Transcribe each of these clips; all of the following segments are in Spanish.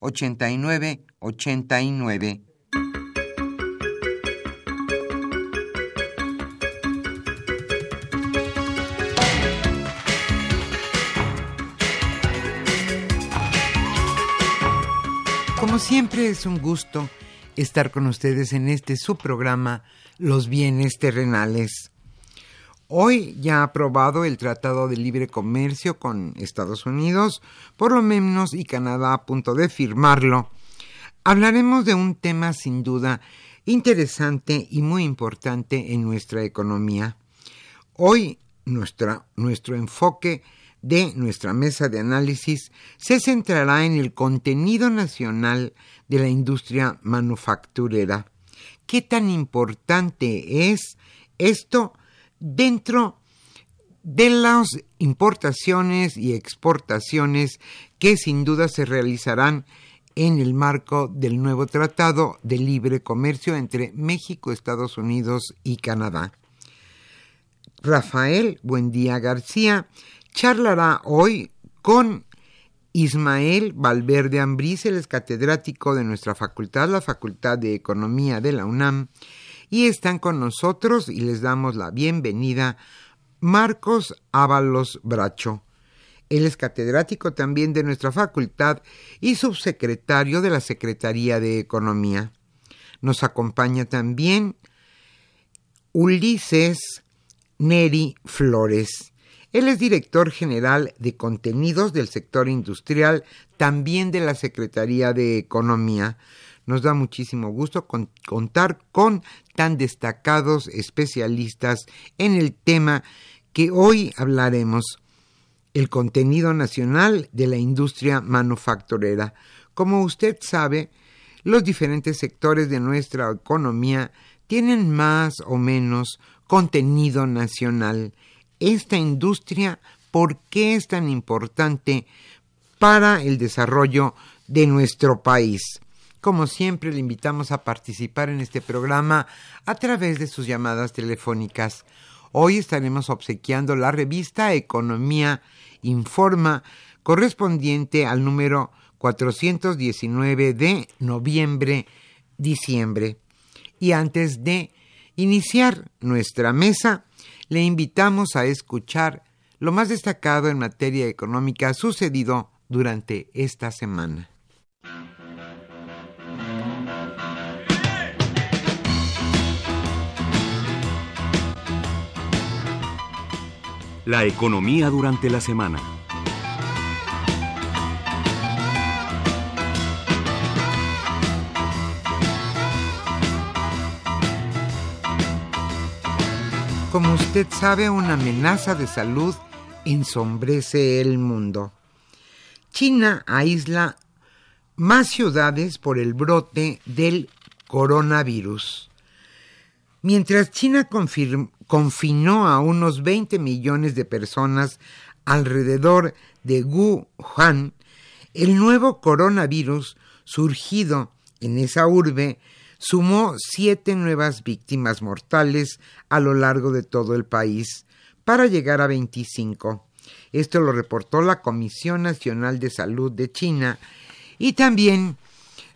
89 89. Como siempre es un gusto estar con ustedes en este su programa Los bienes terrenales. Hoy ya ha aprobado el Tratado de Libre Comercio con Estados Unidos, por lo menos, y Canadá a punto de firmarlo. Hablaremos de un tema sin duda interesante y muy importante en nuestra economía. Hoy nuestra, nuestro enfoque de nuestra mesa de análisis se centrará en el contenido nacional de la industria manufacturera. ¿Qué tan importante es esto dentro de las importaciones y exportaciones que sin duda se realizarán en el marco del nuevo Tratado de Libre Comercio entre México, Estados Unidos y Canadá. Rafael Buendía García charlará hoy con Ismael Valverde Ambrís, el es catedrático de nuestra facultad, la Facultad de Economía de la UNAM, y están con nosotros y les damos la bienvenida Marcos Ábalos Bracho. Él es catedrático también de nuestra facultad y subsecretario de la Secretaría de Economía. Nos acompaña también Ulises Neri Flores. Él es director general de contenidos del sector industrial, también de la Secretaría de Economía. Nos da muchísimo gusto contar con tan destacados especialistas en el tema que hoy hablaremos, el contenido nacional de la industria manufacturera. Como usted sabe, los diferentes sectores de nuestra economía tienen más o menos contenido nacional. Esta industria, ¿por qué es tan importante para el desarrollo de nuestro país? Como siempre, le invitamos a participar en este programa a través de sus llamadas telefónicas. Hoy estaremos obsequiando la revista Economía Informa correspondiente al número 419 de noviembre-diciembre. Y antes de iniciar nuestra mesa, le invitamos a escuchar lo más destacado en materia económica sucedido durante esta semana. La economía durante la semana. como usted sabe, una amenaza de salud ensombrece el mundo. China aísla más ciudades por el brote del coronavirus. Mientras China confinó a unos 20 millones de personas alrededor de Wuhan, el nuevo coronavirus surgido en esa urbe sumó siete nuevas víctimas mortales a lo largo de todo el país, para llegar a 25. Esto lo reportó la Comisión Nacional de Salud de China y también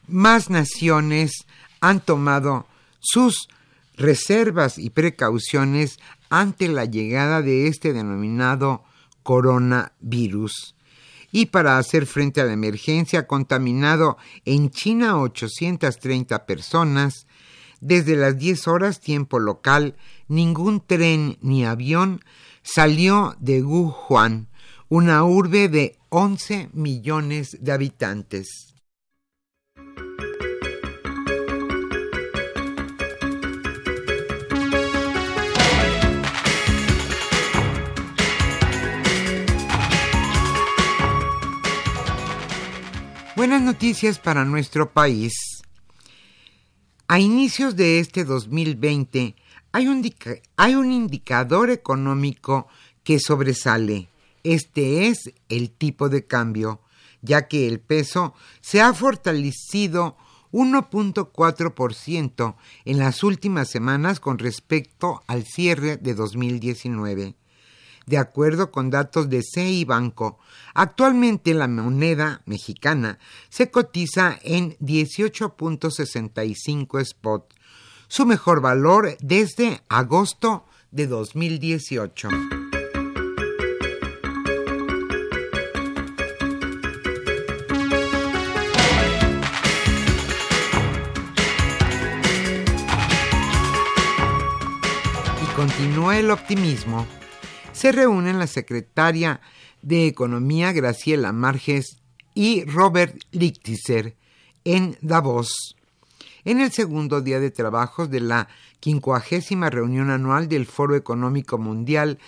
más naciones han tomado sus reservas y precauciones ante la llegada de este denominado coronavirus. Y para hacer frente a la emergencia ha contaminado en China 830 personas, desde las 10 horas tiempo local, ningún tren ni avión salió de Wuhan, una urbe de 11 millones de habitantes. Buenas noticias para nuestro país. A inicios de este 2020 hay un, hay un indicador económico que sobresale. Este es el tipo de cambio, ya que el peso se ha fortalecido 1.4% en las últimas semanas con respecto al cierre de 2019 de acuerdo con datos de CI Banco. Actualmente la moneda mexicana se cotiza en 18.65 spot, su mejor valor desde agosto de 2018. Y continúa el optimismo se reúnen la secretaria de Economía Graciela Marges y Robert Lichtiser en Davos. En el segundo día de trabajos de la quincuagésima reunión anual del Foro Económico Mundial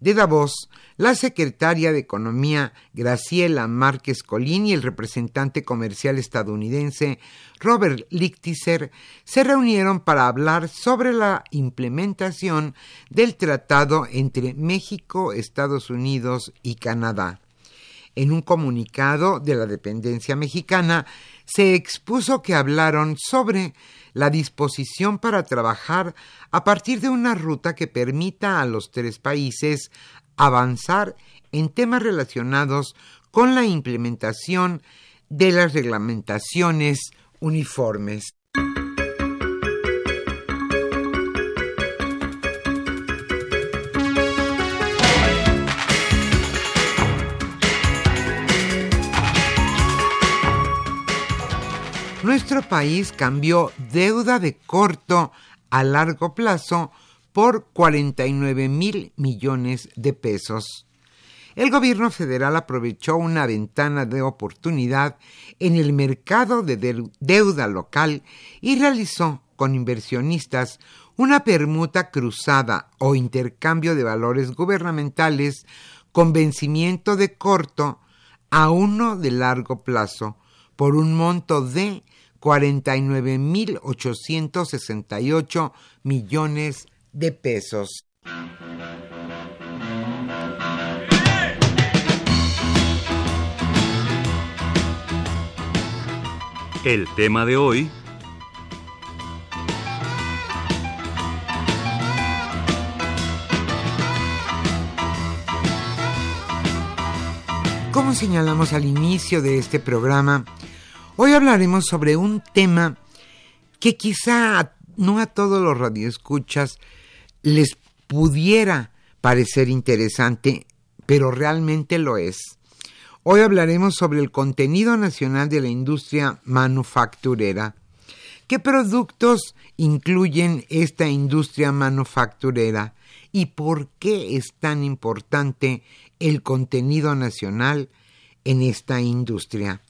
de Davos, la secretaria de Economía Graciela Márquez Colín y el representante comercial estadounidense Robert Lichtiser se reunieron para hablar sobre la implementación del tratado entre México, Estados Unidos y Canadá. En un comunicado de la dependencia mexicana se expuso que hablaron sobre la disposición para trabajar a partir de una ruta que permita a los tres países avanzar en temas relacionados con la implementación de las reglamentaciones uniformes. País cambió deuda de corto a largo plazo por 49 mil millones de pesos. El gobierno federal aprovechó una ventana de oportunidad en el mercado de deuda local y realizó con inversionistas una permuta cruzada o intercambio de valores gubernamentales con vencimiento de corto a uno de largo plazo por un monto de 49.868 millones de pesos. El tema de hoy Como señalamos al inicio de este programa, Hoy hablaremos sobre un tema que quizá no a todos los radioescuchas les pudiera parecer interesante, pero realmente lo es. Hoy hablaremos sobre el contenido nacional de la industria manufacturera. ¿Qué productos incluyen esta industria manufacturera y por qué es tan importante el contenido nacional en esta industria?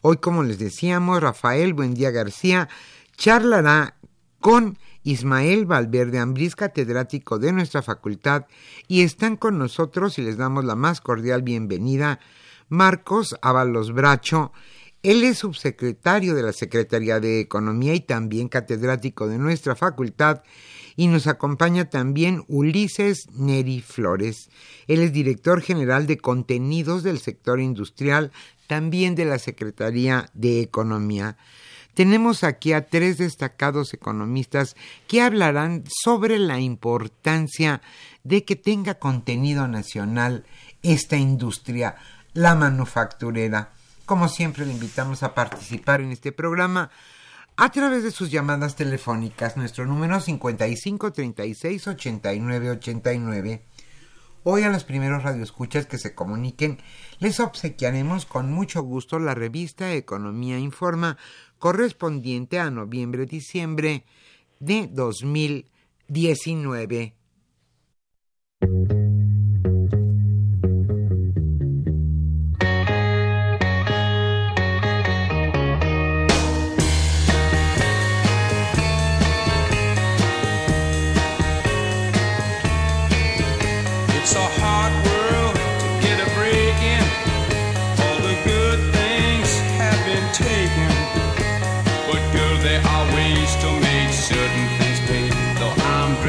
Hoy, como les decíamos, Rafael Buendía García charlará con Ismael Valverde Ambrís, catedrático de nuestra facultad, y están con nosotros y les damos la más cordial bienvenida Marcos Ábalos Bracho. Él es subsecretario de la Secretaría de Economía y también catedrático de nuestra facultad y nos acompaña también Ulises Neri Flores. Él es director general de contenidos del sector industrial, también de la Secretaría de Economía. Tenemos aquí a tres destacados economistas que hablarán sobre la importancia de que tenga contenido nacional esta industria, la manufacturera. Como siempre, le invitamos a participar en este programa a través de sus llamadas telefónicas. Nuestro número 55 36 89 89. Hoy a los primeros radioescuchas que se comuniquen les obsequiaremos con mucho gusto la revista Economía Informa correspondiente a noviembre-diciembre de 2019.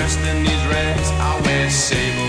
destiny's rags. I wear sable.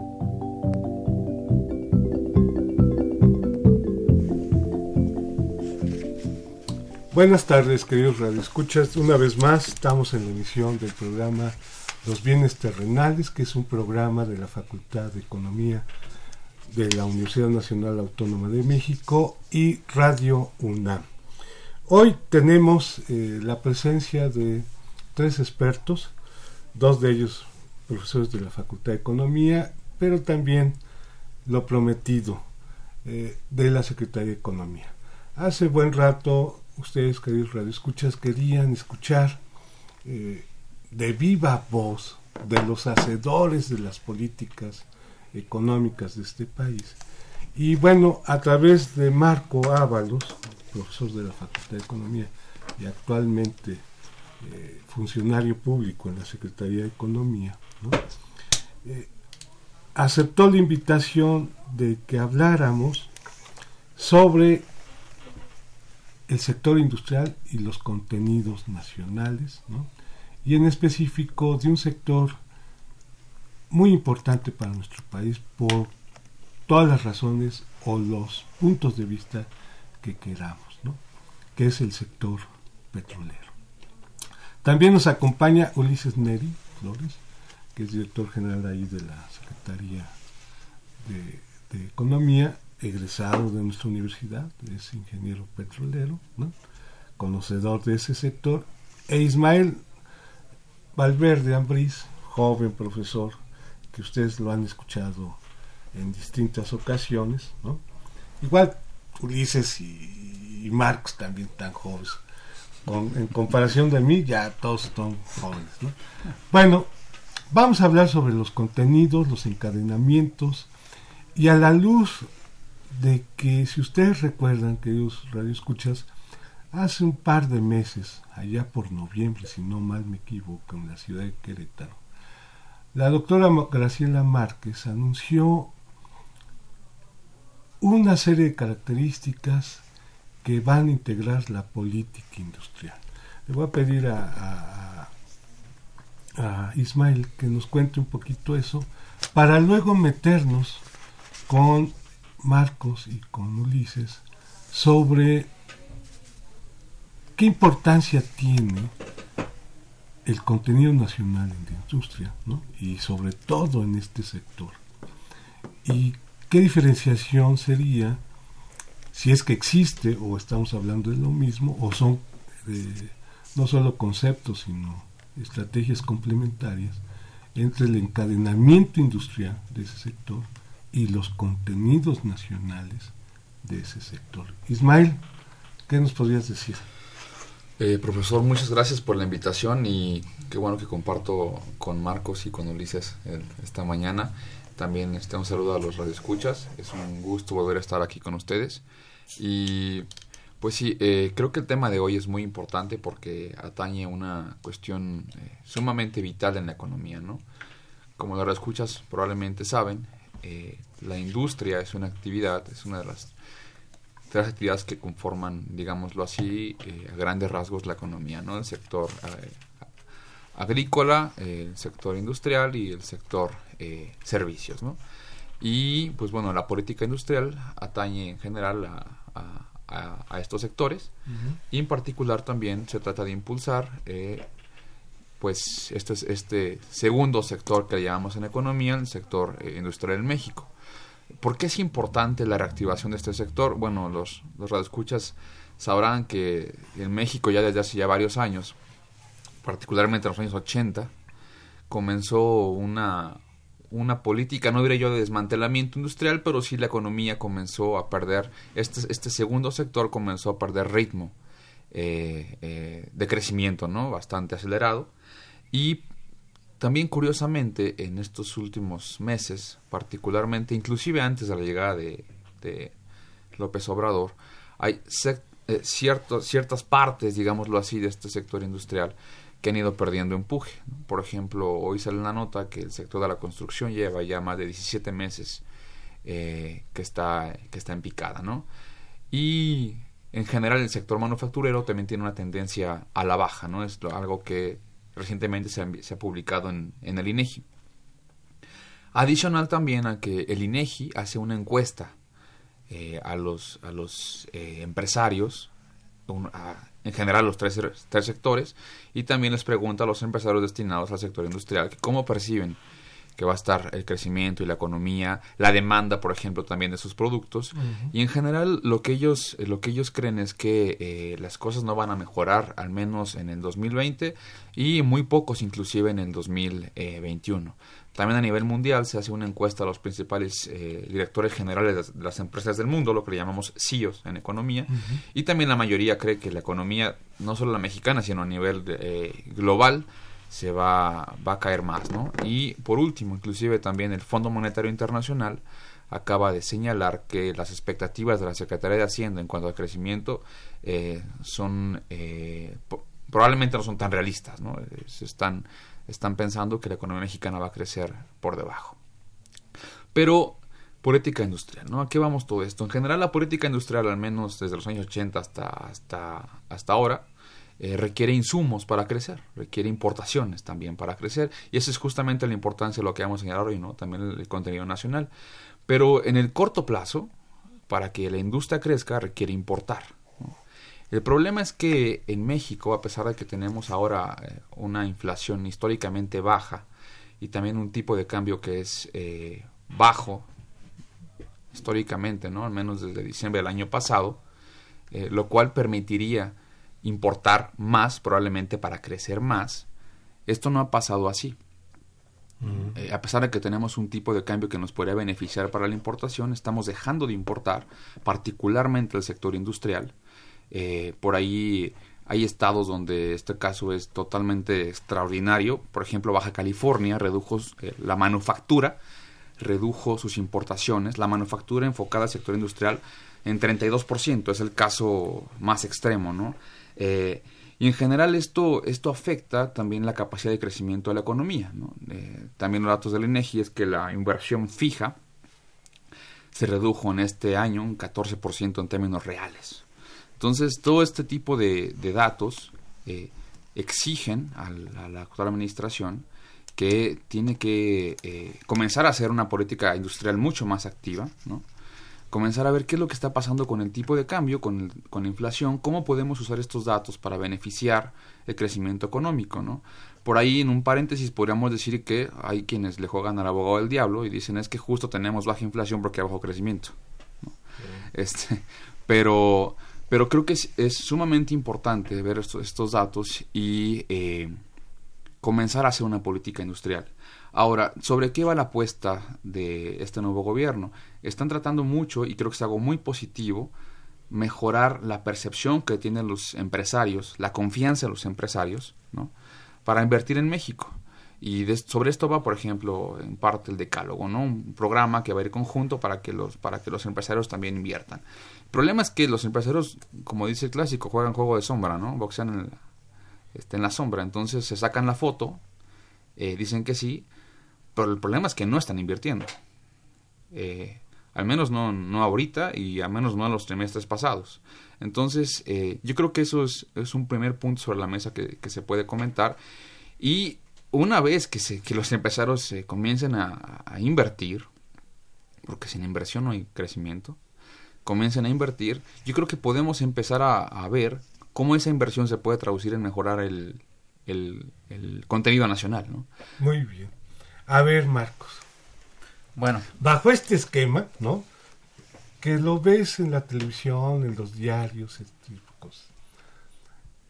Buenas tardes, queridos radioescuchas. Una vez más estamos en la emisión del programa Los Bienes Terrenales, que es un programa de la Facultad de Economía de la Universidad Nacional Autónoma de México y Radio UNAM. Hoy tenemos eh, la presencia de tres expertos, dos de ellos profesores de la Facultad de Economía, pero también lo prometido eh, de la Secretaría de Economía. Hace buen rato ustedes, queridos radioescuchas, querían escuchar eh, de viva voz de los hacedores de las políticas económicas de este país. Y bueno, a través de Marco Ábalos, profesor de la Facultad de Economía y actualmente eh, funcionario público en la Secretaría de Economía, eh, aceptó la invitación de que habláramos sobre el sector industrial y los contenidos nacionales, y en específico de un sector muy importante para nuestro país por todas las razones o los puntos de vista que queramos, que es el sector petrolero. También nos acompaña Ulises Neri Flores, que es director general ahí de la Secretaría de Economía, egresado de nuestra universidad, es ingeniero petrolero, ¿no? conocedor de ese sector, e Ismael Valverde Ambriz, joven profesor, que ustedes lo han escuchado en distintas ocasiones, ¿no? Igual Ulises y, Marx también tan jóvenes. en comparación de mí, ya todos son jóvenes, ¿no? Bueno, vamos a hablar sobre los contenidos, los encadenamientos, y a la luz de que, si ustedes recuerdan, queridos radioescuchas, hace un par de meses, allá por noviembre, si no mal me equivoco, en la ciudad de Querétaro, la doctora Graciela Márquez anunció una serie de características que van a integrar la política industrial. Le voy a pedir a, a, Ismael que nos cuente un poquito eso para luego meternos con Marcos y con Ulises sobre qué importancia tiene el contenido nacional en la industria ¿no? y sobre todo en este sector y ¿Qué diferenciación sería si es que existe o estamos hablando de lo mismo o son eh, no solo conceptos sino estrategias complementarias entre el encadenamiento industrial de ese sector y los contenidos nacionales de ese sector? Ismael, ¿qué nos podrías decir? Eh, profesor, muchas gracias por la invitación y qué bueno que comparto con Marcos y con Ulises esta mañana. También este, un saludo a los radioescuchas. Es un gusto volver a estar aquí con ustedes. Y pues sí, eh, creo que el tema de hoy es muy importante porque atañe una cuestión eh, sumamente vital en la economía, ¿no? Como los radioescuchas probablemente saben, eh, la industria es una actividad, es una de las tres actividades que conforman, digámoslo así, a grandes rasgos la economía, ¿no? El sector agrícola, el sector industrial y el sector eh, servicios, ¿no? Y pues bueno, la política industrial atañe en general a, estos sectores y en particular también se trata de impulsar eh, pues este, este segundo sector que llamamos en economía, el sector eh, industrial en México. ¿Por qué es importante la reactivación de este sector? Bueno, los, los radioescuchas sabrán que en México ya desde hace ya varios años, particularmente en los años 80, comenzó una, una política, no diré yo de desmantelamiento industrial, pero sí la economía comenzó a perder, este, este segundo sector comenzó a perder ritmo eh, eh, de crecimiento, ¿no? Bastante acelerado. Y también curiosamente en estos últimos meses, particularmente, inclusive antes de la llegada de, López Obrador, hay eh, ciertas partes, digámoslo así, de este sector industrial que han ido perdiendo empuje. Por ejemplo, hoy sale una nota que el sector de la construcción lleva ya más de 17 meses eh, que, está, que está en picada, ¿no? Y en general el sector manufacturero también tiene una tendencia a la baja, ¿no? Es algo que recientemente se ha, publicado en, el INEGI. Adicional también a que el INEGI hace una encuesta eh, a los, a los eh, empresarios, en general los tres, tres sectores, y también les pregunta a los empresarios destinados al sector industrial cómo perciben que va a estar el crecimiento y la economía, la demanda, por ejemplo, también de sus productos. Y en general lo que ellos, lo que ellos creen es que eh, las cosas no van a mejorar, al menos en el 2020 y muy pocos inclusive en el 2021. También a nivel mundial se hace una encuesta a los principales eh, directores generales de las empresas del mundo, lo que le llamamos CEOs en economía, y también la mayoría cree que la economía, no solo la mexicana, sino a nivel eh, global, se va, va a caer más. ¿no? Y por último, inclusive también el Fondo Monetario Internacional acaba de señalar que las expectativas de la Secretaría de Hacienda en cuanto al crecimiento eh, son probablemente no son tan realistas, ¿no? Están están pensando que la economía mexicana va a crecer por debajo. Pero política industrial, ¿no? ¿A qué vamos todo esto? En general la política industrial, al menos desde los años 80 hasta, hasta, hasta ahora, eh, requiere insumos para crecer, requiere importaciones también para crecer, y esa es justamente la importancia de lo que vamos a señalar hoy, ¿no? También el, contenido nacional. Pero en el corto plazo, para que la industria crezca, requiere importar. El problema es que en México, a pesar de que tenemos ahora eh, una inflación históricamente baja y también un tipo de cambio que es eh, bajo históricamente, ¿no? Al menos desde diciembre del año pasado, lo cual permitiría importar más, probablemente para crecer más. Esto no ha pasado así. Eh, a pesar de que tenemos un tipo de cambio que nos podría beneficiar para la importación, estamos dejando de importar, particularmente el sector industrial. Eh, por ahí hay estados donde este caso es totalmente extraordinario. Por ejemplo, Baja California redujo la manufactura redujo sus importaciones, la manufactura enfocada al sector industrial en 32%, es el caso más extremo, ¿no? Eh, y en general esto, esto afecta también la capacidad de crecimiento de la economía. ¿no? Eh, también los datos del INEGI es que la inversión fija se redujo en este año un 14% en términos reales. Entonces, todo este tipo de, datos eh, exigen a la actual administración que tiene que comenzar a hacer una política industrial mucho más activa, ¿no? Comenzar a ver qué es lo que está pasando con el tipo de cambio, con, con la inflación, cómo podemos usar estos datos para beneficiar el crecimiento económico. ¿no? Por ahí, en un paréntesis, podríamos decir que hay quienes le juegan al abogado del diablo y dicen es que justo tenemos baja inflación porque hay bajo crecimiento. Este, pero, pero creo que es, sumamente importante ver estos, datos y... Eh, comenzar a hacer una política industrial. Ahora, ¿sobre qué va la apuesta de este nuevo gobierno? Están tratando mucho, y creo que es algo muy positivo, mejorar la percepción que tienen los empresarios, la confianza de los empresarios, ¿no? para invertir en México. Y sobre esto va, por ejemplo, en parte el decálogo, ¿no? Un programa que va a ir conjunto para que los, para que los empresarios también inviertan. El problema es que los empresarios, como dice el clásico, juegan juego de sombra, ¿no? Boxean en, está en la sombra. Entonces se sacan la foto, eh, dicen que sí, pero el problema es que no están invirtiendo. Eh, al menos no, no ahorita y al menos no en los trimestres pasados. Entonces, eh, yo creo que eso es, es, un primer punto sobre la mesa que, se puede comentar. Y una vez que, se, que los empresarios se comiencen a, invertir, porque sin inversión no hay crecimiento, comiencen a invertir, yo creo que podemos empezar a, a ver cómo esa inversión se puede traducir en mejorar el, el, contenido nacional. ¿no? Muy bien. A ver, Marcos. Bueno. Bajo este esquema, ¿no? Que lo ves en la televisión, en los diarios, este.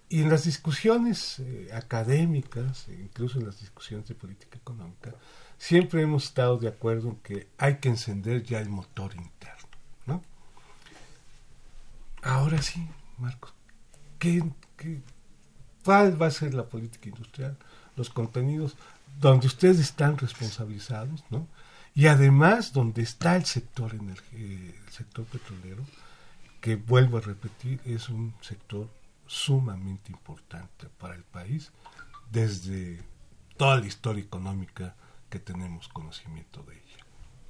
Y en las discusiones eh, académicas, e incluso en las discusiones de política económica, siempre hemos estado de acuerdo en que hay que encender ya el motor interno, ¿no? Ahora sí, Marcos, ¿qué, cuál va a ser la política industrial? Los contenidos donde ustedes están responsabilizados, ¿no? Y además donde está el sector el sector petrolero, que vuelvo a repetir, es un sector sumamente importante para el país desde toda la historia económica que tenemos conocimiento de ella.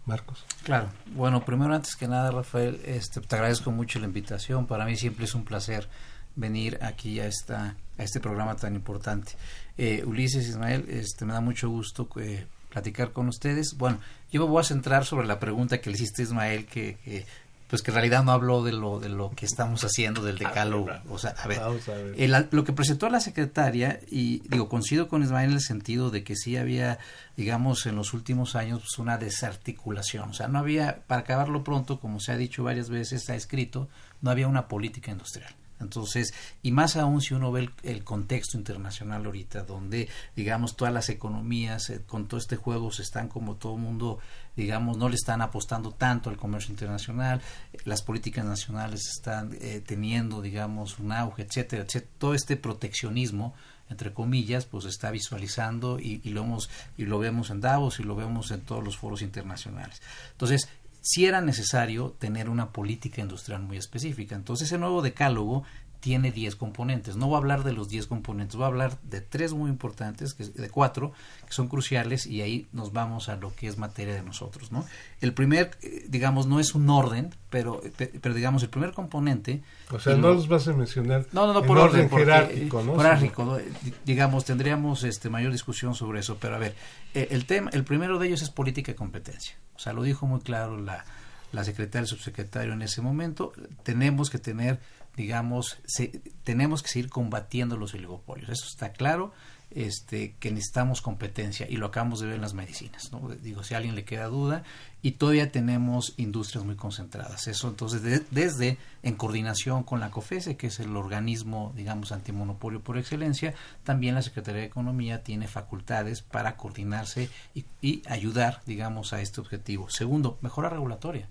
Marcos. Claro. Bueno, primero antes que nada, Rafael, este, te agradezco mucho la invitación. Para mí siempre es un placer venir aquí a, esta, a este programa tan importante. Eh, Ulises, Ismael, este, me da mucho gusto eh, platicar con ustedes. Bueno, yo me voy a centrar sobre la pregunta que le hiciste Ismael, que, pues que en realidad no habló de lo de lo que estamos haciendo del decálogo. o sea, a ver, lo que presentó la secretaria, y digo, coincido con Ismael en el sentido de que sí había, digamos, en los últimos años pues, una desarticulación. O sea, no había, para acabarlo pronto, como se ha dicho varias veces, está escrito, no había una política industrial. Entonces, y más aún si uno ve el, contexto internacional ahorita, donde, digamos, todas las economías eh, con todo este juego se están como todo el mundo, digamos, no le están apostando tanto al comercio internacional, las políticas nacionales están eh, teniendo, digamos, un auge, etcétera, etcétera. Todo este proteccionismo, entre comillas, pues está visualizando y, y, lo hemos, y lo vemos en Davos y lo vemos en todos los foros internacionales. Entonces, si era necesario tener una política industrial muy específica. Entonces, ese nuevo decálogo tiene 10 componentes. No voy a hablar de los 10 componentes, voy a hablar de tres muy importantes, que, de cuatro, que son cruciales y ahí nos vamos a lo que es materia de nosotros. ¿no? El primer, eh, digamos, no es un orden, pero, pero digamos, el primer componente... O sea, no los vas a mencionar no, no, no, por orden, jerárquico, ¿no? Jerárquico, digamos, tendríamos este, mayor discusión sobre eso, pero a ver, eh, el, tema, el primero de ellos es política y competencia. O sea, lo dijo muy claro la, la secretaria, el subsecretario en ese momento, tenemos que tener digamos, tenemos que seguir combatiendo los oligopolios. Eso está claro este, que necesitamos competencia y lo acabamos de ver en las medicinas. ¿no? Digo, si a alguien le queda duda, y todavía tenemos industrias muy concentradas. Eso entonces, desde en coordinación con la COFESE, que es el organismo, digamos, antimonopolio por excelencia, también la Secretaría de Economía tiene facultades para coordinarse y, y ayudar, digamos, a este objetivo. Segundo, mejora regulatoria.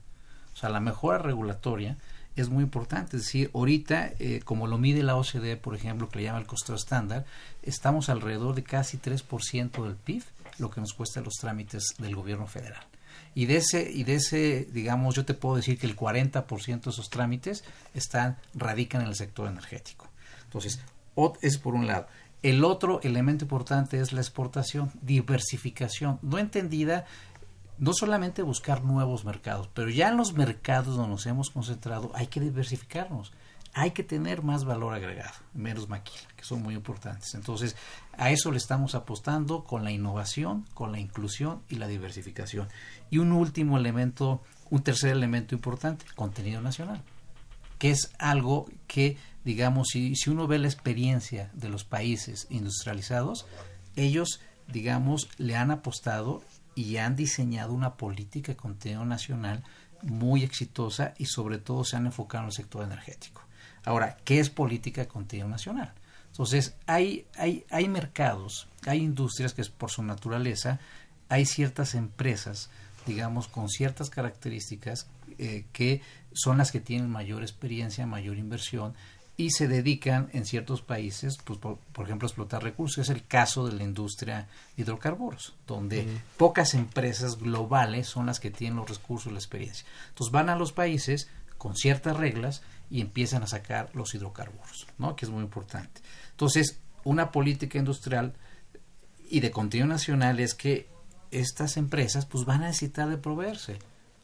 O sea, la mejora regulatoria es muy importante. Es decir, ahorita, eh, como lo mide la OCDE, por ejemplo, que le llama el costo estándar, estamos alrededor de casi 3% del PIB, lo que nos cuesta los trámites del gobierno federal. Y de ese, y de ese digamos, yo te puedo decir que el 40% de esos trámites están, radican en el sector energético. Entonces, es por un lado. El otro elemento importante es la exportación, diversificación, no entendida no solamente buscar nuevos mercados, pero ya en los mercados donde nos hemos concentrado hay que diversificarnos, hay que tener más valor agregado, menos maquila, que son muy importantes. Entonces, a eso le estamos apostando con la innovación, con la inclusión y la diversificación. Y un último elemento, un tercer elemento importante, contenido nacional, que es algo que, digamos, si, si uno ve la experiencia de los países industrializados, ellos, digamos, le han apostado y han diseñado una política de contenido nacional muy exitosa y sobre todo se han enfocado en el sector energético. Ahora, ¿qué es política de contenido nacional? Entonces, hay, hay, hay mercados, hay industrias que por su naturaleza, hay ciertas empresas, digamos, con ciertas características eh, que son las que tienen mayor experiencia, mayor inversión y se dedican en ciertos países, pues, por, ejemplo, a explotar recursos. Es el caso de la industria de hidrocarburos, donde pocas empresas globales son las que tienen los recursos y la experiencia. Entonces van a los países con ciertas reglas y empiezan a sacar los hidrocarburos, ¿no? que es muy importante. Entonces, una política industrial y de contenido nacional es que estas empresas pues van a necesitar de proveerse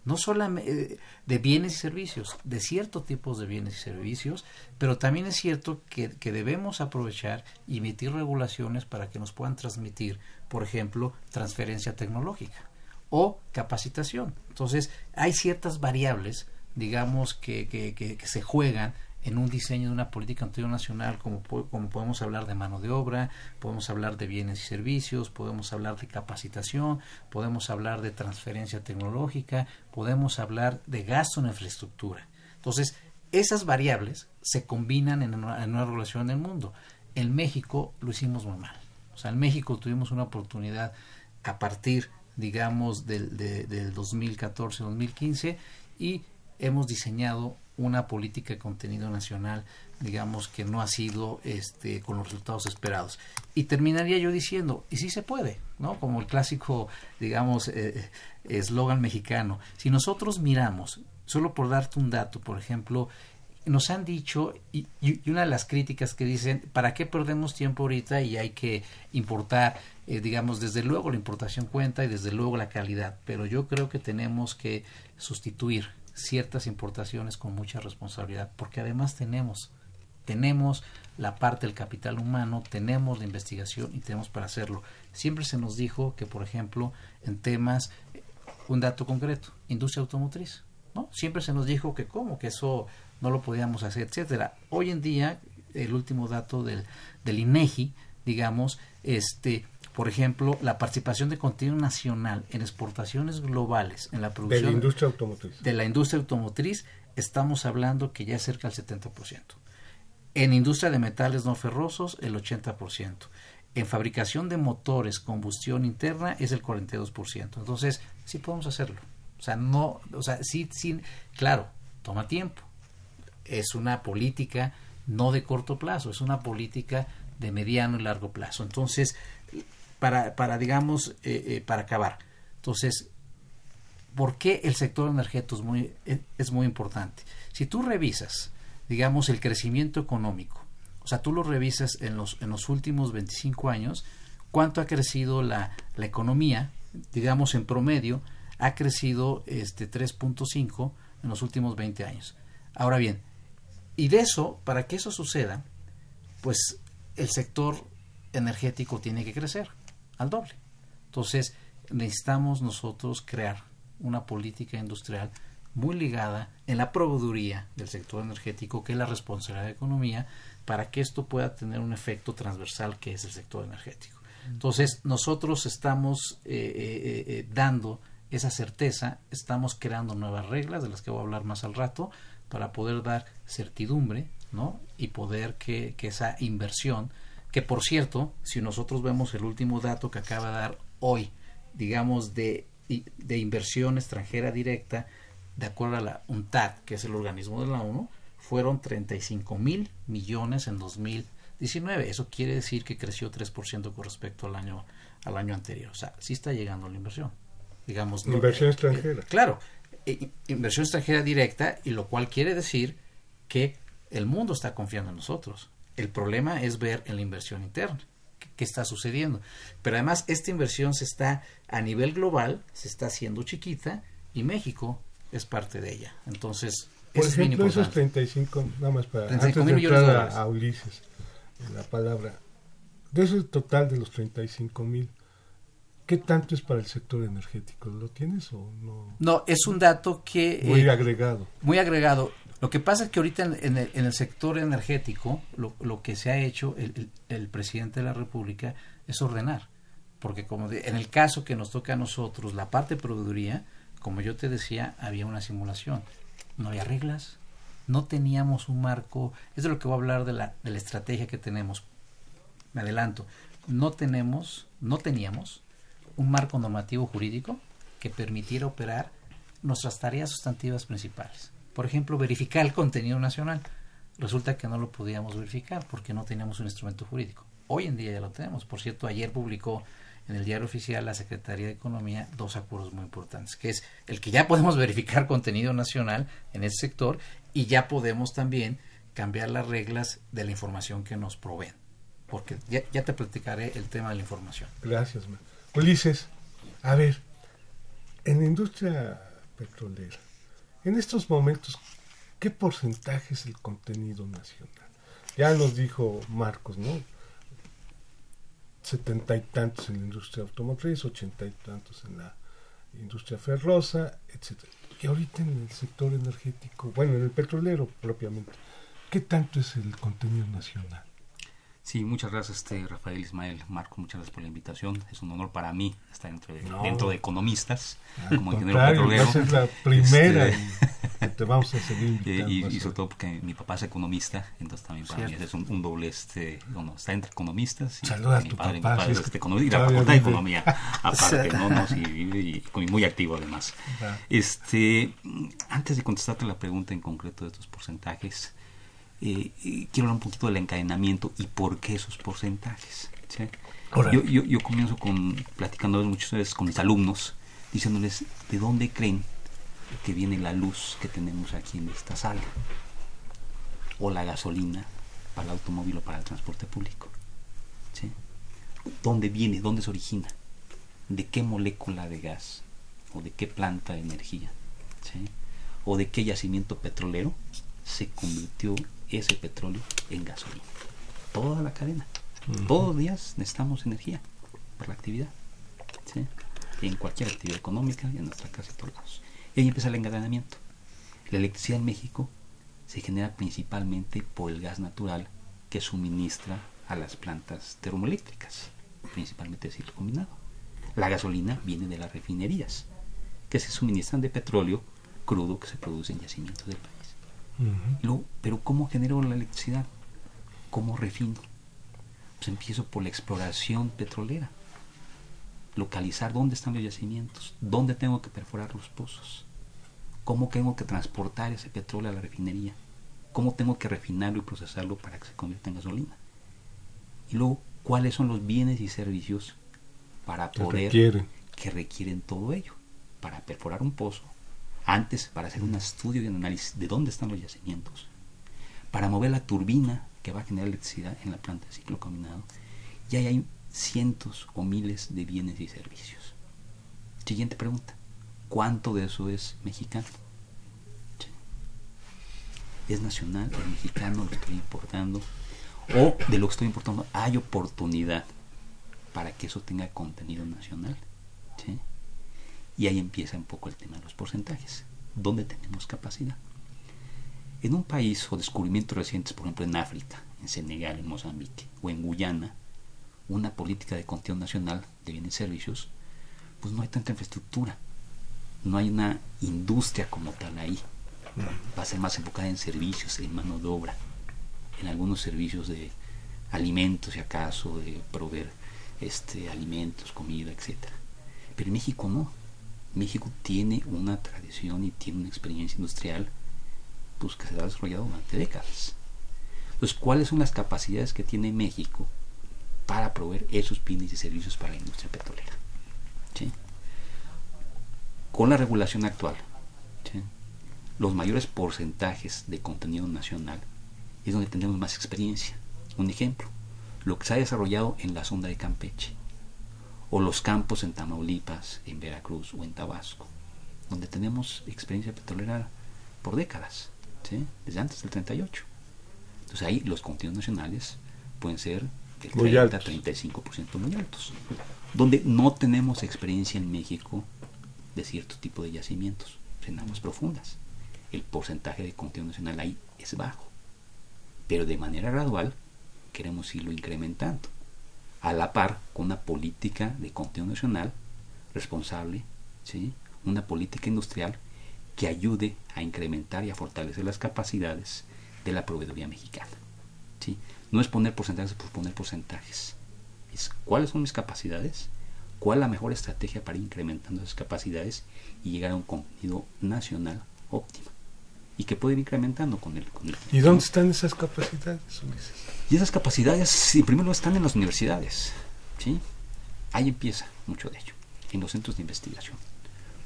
no solamente eh, de bienes y servicios, de ciertos tipos de bienes y servicios, pero también es cierto que, debemos aprovechar y emitir regulaciones para que nos puedan transmitir, por ejemplo, transferencia tecnológica o capacitación. Entonces, hay ciertas variables, digamos, que, que, que se juegan en un diseño de una política nacional, como, como podemos hablar de mano de obra, podemos hablar de bienes y servicios, podemos hablar de capacitación, podemos hablar de transferencia tecnológica, podemos hablar de gasto en infraestructura. Entonces, esas variables se combinan en una, en una del mundo. En México lo hicimos muy mal. O sea, en México tuvimos una oportunidad a partir, digamos, del, del 2014-2015 y hemos diseñado una política de contenido nacional, digamos, que no ha sido este, con los resultados esperados. Y terminaría yo diciendo, y sí se puede, ¿no? Como el clásico, digamos, eh, eslogan mexicano. Si nosotros miramos, solo por darte un dato, por ejemplo, nos han dicho, y, y, una de las críticas que dicen, ¿para qué perdemos tiempo ahorita y hay que importar? Eh, digamos, desde luego la importación cuenta y desde luego la calidad, pero yo creo que tenemos que sustituir ciertas importaciones con mucha responsabilidad, porque además tenemos, tenemos la parte del capital humano, tenemos la investigación y tenemos para hacerlo. Siempre se nos dijo que, por ejemplo, en temas, un dato concreto, industria automotriz, ¿no? Siempre se nos dijo que cómo, que eso no lo podíamos hacer, etcétera. Hoy en día, el último dato del, del INEGI, digamos, este por ejemplo, la participación de contenido nacional en exportaciones globales en la producción de la industria automotriz. De la industria automotriz, estamos hablando que ya es cerca del 70%. En industria de metales no ferrosos, el 80%. En fabricación de motores, combustión interna, es el 42%. Entonces, sí podemos hacerlo. O sea, no, o sea, sí, sí, claro, toma tiempo. Es una política no de corto plazo, es una política de mediano y largo plazo. Entonces, para, para digamos, eh, eh, para acabar. Entonces, ¿por qué el sector energético es muy, es muy importante? Si tú revisas, digamos, el crecimiento económico, o sea, tú lo revisas en los, en los últimos 25 años, cuánto ha crecido la, la economía, digamos, en promedio, ha crecido este 3.5 en los últimos 20 años. Ahora bien, y de eso, para que eso suceda, pues el sector energético tiene que crecer al doble. Entonces, necesitamos nosotros crear una política industrial muy ligada en la proveeduría del sector energético, que es la responsabilidad de economía, para que esto pueda tener un efecto transversal que es el sector energético. Entonces, nosotros estamos eh, eh, eh, dando esa certeza, estamos creando nuevas reglas, de las que voy a hablar más al rato, para poder dar certidumbre, ¿no? Y poder que, que esa inversión, que por cierto, si nosotros vemos el último dato que acaba de dar hoy, digamos, de, de inversión extranjera directa, de acuerdo a la UNTAD, que es el organismo de la ONU, fueron 35 mil millones en 2019. Eso quiere decir que creció 3% con respecto al año, al año anterior. O sea, sí está llegando la inversión. Digamos, inversión extranjera. claro, inversión extranjera directa, y lo cual quiere decir que el mundo está confiando en nosotros. El problema es ver en la inversión interna qué está sucediendo. Pero además esta inversión se está a nivel global, se está haciendo chiquita y México es parte de ella. Entonces, por ejemplo, esos 35, nada más para antes de entrar a, Ulises, la palabra, de ese total de los 35 mil, ¿qué tanto es para el sector energético? ¿Lo tienes o no? No, es un dato que... Muy eh, agregado. Muy agregado. Lo que pasa es que ahorita en, el, sector energético lo, lo, que se ha hecho el, el, presidente de la República es ordenar. Porque como en el caso que nos toca a nosotros, la parte de proveeduría, como yo te decía, había una simulación no había reglas, no teníamos un marco, es de lo que voy a hablar de la, de la estrategia que tenemos. Me adelanto, no tenemos, no teníamos un marco normativo jurídico que permitiera operar nuestras tareas sustantivas principales. Por ejemplo, verificar el contenido nacional. Resulta que no lo podíamos verificar porque no teníamos un instrumento jurídico. Hoy en día ya lo tenemos. Por cierto, ayer publicó en el diario oficial la Secretaría de Economía dos acuerdos muy importantes, que es el que ya podemos verificar contenido nacional en ese sector y ya podemos también cambiar las reglas de la información que nos proveen. Porque ya, te platicaré el tema de la información. Gracias, Ulises. A ver, en la industria petrolera, en estos momentos, ¿qué porcentaje es el contenido nacional? Ya nos dijo Marcos, ¿no? setenta y tantos en la industria automotriz, ochenta y tantos en la industria ferrosa, etcétera. Y ahorita en el sector energético, bueno, en el petrolero propiamente, ¿qué tanto es el contenido nacional? Sí, muchas gracias, este, Rafael Ismael, Marco, muchas gracias por la invitación. Es un honor para mí estar dentro de, dentro de economistas, como ingeniero petrolero. Es la primera este, te vamos a seguir invitando. Y, sobre todo porque mi papá es economista, entonces también para mí es un, doble, este, bueno, está entre economistas. Y Saluda a tu padre, papá. Mi padre es economista, y la facultad de economía, aparte, ¿no? no sí, y, muy activo además. Este, antes de contestarte la pregunta en concreto de estos porcentajes, eh, quiero hablar un poquito del encadenamiento y por qué esos porcentajes. Yo, yo, yo, comienzo con platicando muchas veces con mis alumnos, diciéndoles de dónde creen que viene la luz que tenemos aquí en esta sala, o la gasolina para el automóvil o para el transporte público. ¿sí? ¿Dónde viene? ¿Dónde se origina? ¿De qué molécula de gas? ¿O de qué planta de energía? ¿sí? ¿O de qué yacimiento petrolero se convirtió ese petróleo en gasolina. Toda la cadena. Todos los días necesitamos energía por la actividad. ¿sí? En cualquier actividad económica y en nuestra casa y todos lados. Y ahí empieza el encadenamiento. La electricidad en México se genera principalmente por el gas natural que suministra a las plantas termoeléctricas, principalmente de ciclo combinado. La gasolina viene de las refinerías, que se suministran de petróleo crudo que se produce en yacimientos del país pero ¿cómo genero la electricidad? ¿Cómo refino? Pues empiezo por la exploración petrolera. Localizar dónde están los yacimientos, dónde tengo que perforar los pozos, cómo tengo que transportar ese petróleo a la refinería, cómo tengo que refinarlo y procesarlo para que se convierta en gasolina. Y luego, cuáles son los bienes y servicios para poder que requieren todo ello. Para perforar un pozo, antes, para hacer un estudio y un análisis de dónde están los yacimientos, para mover la turbina que va a generar electricidad en la planta de ciclo combinado, ya hay cientos o miles de bienes y servicios. Siguiente pregunta, ¿cuánto de eso es mexicano? ¿Es nacional, es mexicano, lo estoy importando? ¿O de lo que estoy importando hay oportunidad para que eso tenga contenido nacional? ¿Sí? Y ahí empieza un poco el tema de los porcentajes. ¿Dónde tenemos capacidad? En un país o descubrimientos recientes, por ejemplo en África, en Senegal, en Mozambique o en Guyana, una política de control nacional de bienes y servicios, pues no hay tanta infraestructura, no hay una industria como tal ahí. Va a ser más enfocada en servicios, en mano de obra, en algunos servicios de alimentos, si acaso, de proveer este, alimentos, comida, etcétera. Pero en México no. México tiene una tradición y tiene una experiencia industrial pues, que se ha desarrollado durante décadas. Entonces, ¿cuáles son las capacidades que tiene México para proveer esos bienes y servicios para la industria petrolera? Con la regulación actual, los mayores porcentajes de contenido nacional es donde tenemos más experiencia. Un ejemplo, lo que se ha desarrollado en la sonda de Campeche, o los campos en Tamaulipas, en Veracruz o en Tabasco, donde tenemos experiencia petrolera por décadas, desde antes del 38. Entonces ahí los contenidos nacionales pueden ser del 30 a 35% muy altos, donde no tenemos experiencia en México de cierto tipo de yacimientos, en aguas profundas. El porcentaje de contenido nacional ahí es bajo, pero de manera gradual queremos irlo incrementando a la par con una política de contenido nacional responsable, ¿sí? una política industrial que ayude a incrementar y a fortalecer las capacidades de la proveeduría mexicana. ¿sí? No es poner porcentajes por poner porcentajes. Es cuáles son mis capacidades, cuál es la mejor estrategia para ir incrementando esas capacidades y llegar a un contenido nacional óptimo. Y que puede ir incrementando con el... Con el ¿Y dónde están esas capacidades, y esas capacidades, en primer lugar, están en las universidades. ¿sí? Ahí empieza mucho de ello, en los centros de investigación.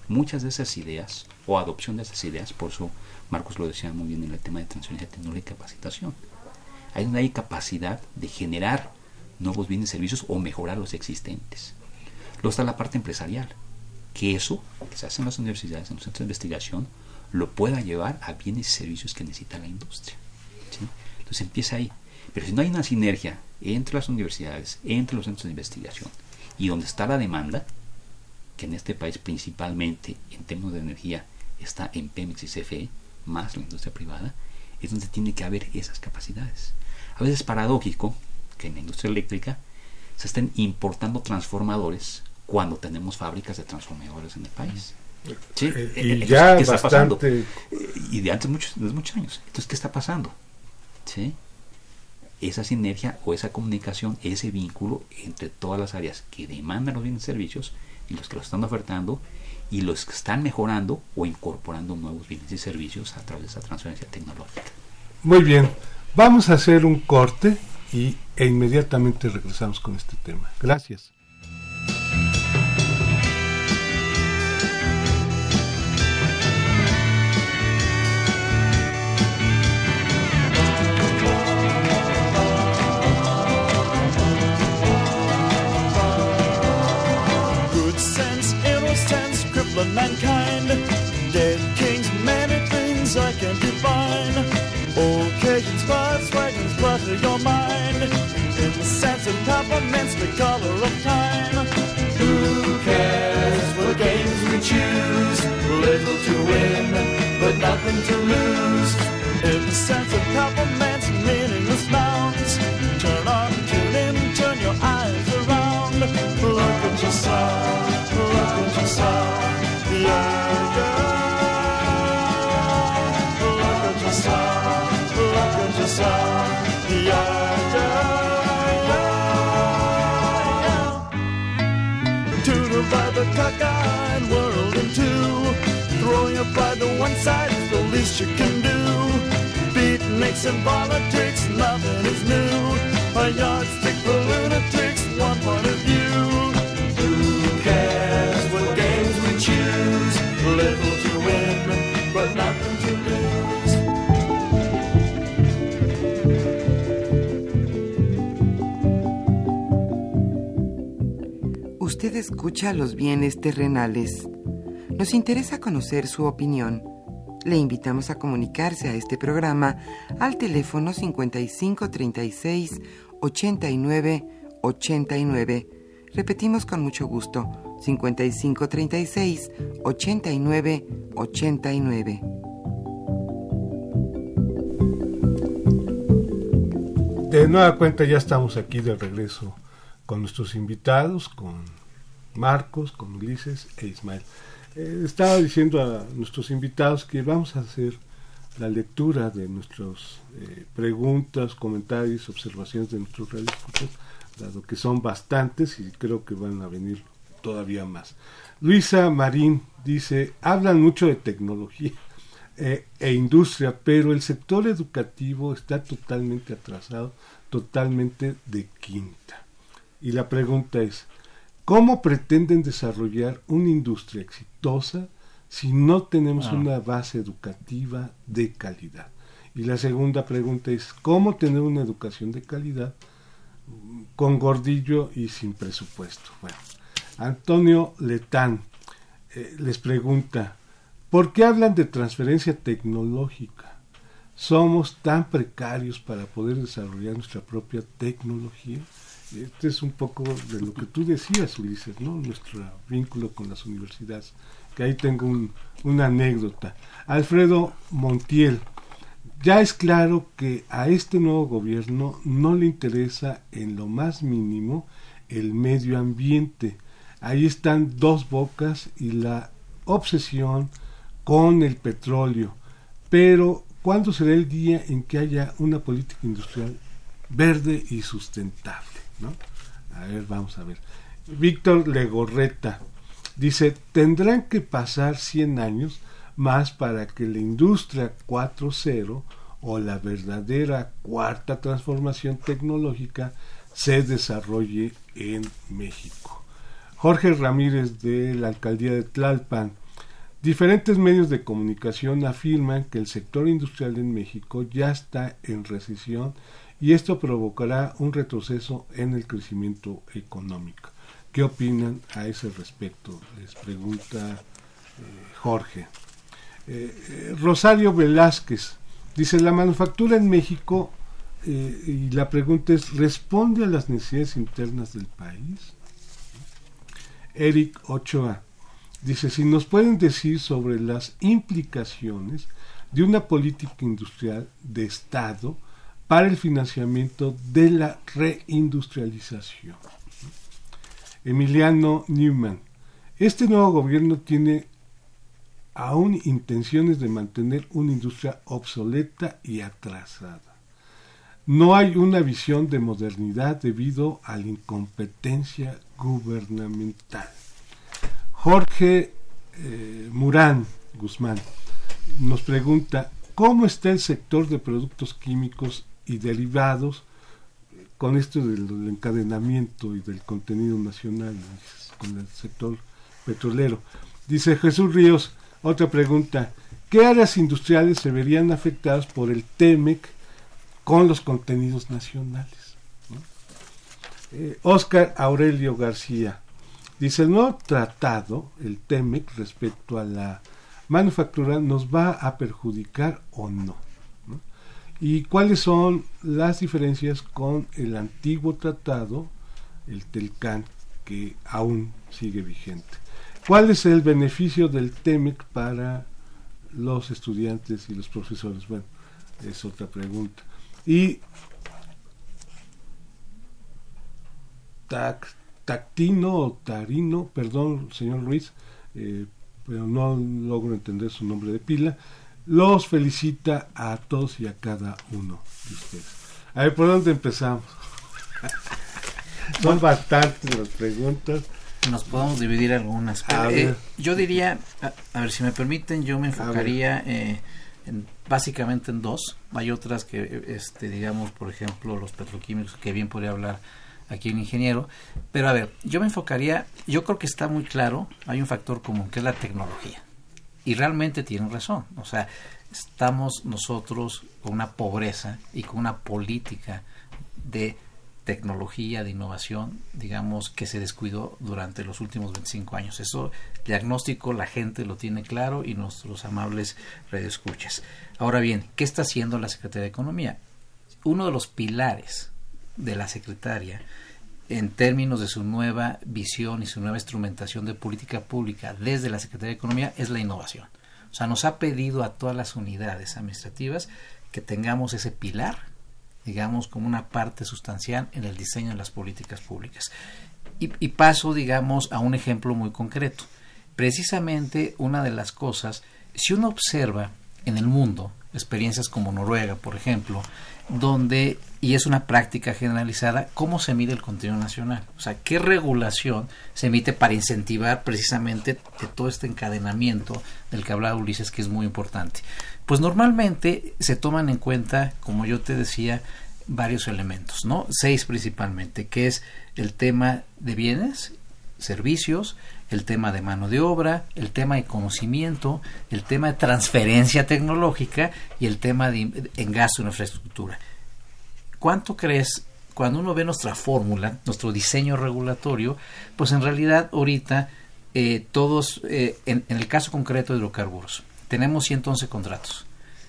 Muchas de esas ideas, o adopción de esas ideas, por eso Marcos lo decía muy bien en el tema de transferencia tecnológica y capacitación. Ahí donde hay capacidad de generar nuevos bienes y servicios o mejorar los existentes. Luego está la parte empresarial, que eso que se hace en las universidades, en los centros de investigación, lo pueda llevar a bienes y servicios que necesita la industria. Entonces empieza ahí. Pero si no hay una sinergia entre las universidades, entre los centros de investigación y donde está la demanda, que en este país principalmente en términos de energía está en Pemex y CFE, más la industria privada, es donde tiene que haber esas capacidades. A veces es paradójico que en la industria eléctrica se estén importando transformadores cuando tenemos fábricas de transformadores en el país. ¿Sí? y eh, eh, ya ¿qué está pasando? Y de antes muchos, de muchos años. Entonces, ¿qué está pasando? ¿Sí? esa sinergia o esa comunicación, ese vínculo entre todas las áreas que demandan los bienes y servicios y los que los están ofertando y los que están mejorando o incorporando nuevos bienes y servicios a través de esa transferencia tecnológica. Muy bien, vamos a hacer un corte y, e inmediatamente regresamos con este tema. Gracias. Compliments, the color of time. Who cares what games we choose? Little to win, but nothing to lose. In the sense of compliments, meaningless nouns. Turn on, tune in, turn your eyes around. Look at yourself, look at yourself. The cockeyed world in two. Throwing a pride to one side is the least you can do. Beatniks and politics, nothing is new. A yardstick for lunatics, one point of view. Escucha los bienes terrenales. Nos interesa conocer su opinión. Le invitamos a comunicarse a este programa al teléfono 5536 89 89. Repetimos con mucho gusto, 5536 89 89. de nueva cuenta ya estamos aquí de regreso con nuestros invitados, con Marcos, con Ulises e Ismael. Eh, estaba diciendo a nuestros invitados que vamos a hacer la lectura de nuestras eh, preguntas, comentarios, observaciones de nuestros radioescuchas, dado que son bastantes y creo que van a venir todavía más. Luisa Marín dice, hablan mucho de tecnología eh, e industria, pero el sector educativo está totalmente atrasado, totalmente de quinta. Y la pregunta es, ¿cómo pretenden desarrollar una industria exitosa si no tenemos ah. una base educativa de calidad? Y la segunda pregunta es, ¿cómo tener una educación de calidad con gordillo y sin presupuesto? Bueno, Antonio Letán eh, les pregunta, ¿por qué hablan de transferencia tecnológica? ¿Somos tan precarios para poder desarrollar nuestra propia tecnología? Este es un poco de lo que tú decías, Ulises, ¿no? Nuestro vínculo con las universidades. Que ahí tengo una anécdota. Alfredo Montiel, ya es claro que a este nuevo gobierno no le interesa en lo más mínimo el medio ambiente Ahí están dos bocas y la obsesión con el petróleo. Pero, ¿cuándo será el día en que haya una política industrial verde y sustentable? A ver, vamos a ver. Víctor Legorreta dice, tendrán que pasar 100 años más para que la industria 4.0 o la verdadera cuarta transformación tecnológica se desarrolle en México. Jorge Ramírez de la alcaldía de Tlalpan. Diferentes medios de comunicación afirman que el sector industrial en México ya está en recesión y esto provocará un retroceso en el crecimiento económico. ¿Qué opinan a ese respecto? Les pregunta eh, Jorge. Eh, eh, Rosario Velázquez dice, la manufactura en México, y la pregunta es, ¿responde a las necesidades internas del país? Eric Ochoa. Dice, si nos pueden decir sobre las implicaciones de una política industrial de Estado para el financiamiento de la reindustrialización. Emiliano Newman. Este nuevo gobierno tiene aún intenciones de mantener una industria obsoleta y atrasada. No hay una visión de modernidad debido a la incompetencia gubernamental. Jorge eh, Murán Guzmán nos pregunta, ¿cómo está el sector de productos químicos y derivados con esto del, encadenamiento y del contenido nacional, con el sector petrolero? Dice Jesús Ríos, otra pregunta, ¿qué áreas industriales se verían afectadas por el TEMEC con los contenidos nacionales? Oscar eh, Aurelio García dice, el nuevo tratado, el TEMEC, respecto a la manufactura, nos va a perjudicar o no. ¿Y cuáles son las diferencias con el antiguo tratado, el TELCAN, que aún sigue vigente? ¿Cuál es el beneficio del TEMEC para los estudiantes y los profesores? Bueno, es otra pregunta. Y tactino o tarino, perdón, señor Ruiz, eh, pero no logro entender su nombre de pila, los felicita a todos y a cada uno de ustedes. A ver, ¿por dónde empezamos? Son bastantes las preguntas. Nos podemos dividir algunas. Eh, yo diría, a, ver si me permiten, yo me enfocaría eh, básicamente en dos. Hay otras que, este, digamos, por ejemplo, los petroquímicos, que bien podría hablar aquí un ingeniero. Pero a ver, yo me enfocaría, yo creo que está muy claro, hay un factor común, que es la tecnología. Y realmente tienen razón. O sea, estamos nosotros con una pobreza y con una política de tecnología, de innovación, digamos, que se descuidó durante los últimos 25 años. Eso, diagnóstico, la gente lo tiene claro y nuestros amables redescuchas. Ahora bien, ¿qué está haciendo la Secretaría de Economía? Uno de los pilares de la secretaria en términos de su nueva visión y su nueva instrumentación de política pública desde la Secretaría de Economía es la innovación. O sea, nos ha pedido a todas las unidades administrativas que tengamos ese pilar digamos, como una parte sustancial en el diseño de las políticas públicas. Y, y paso, digamos, a un ejemplo muy concreto. Precisamente una de las cosas, si uno observa en el mundo experiencias como Noruega, por ejemplo, donde, y es una práctica generalizada, cómo se mide el contenido nacional. O sea, qué regulación se emite para incentivar precisamente todo este encadenamiento del que hablaba Ulises, que es muy importante. Pues normalmente se toman en cuenta, como yo te decía, varios elementos, ¿no? Seis principalmente, que es el tema de bienes, servicios, el tema de mano de obra, el tema de conocimiento, el tema de transferencia tecnológica y el tema de en gasto en infraestructura. ¿Cuánto crees cuando uno ve nuestra fórmula, nuestro diseño regulatorio, pues en realidad ahorita eh, todos, eh, en, el caso concreto de hidrocarburos, tenemos 111 contratos.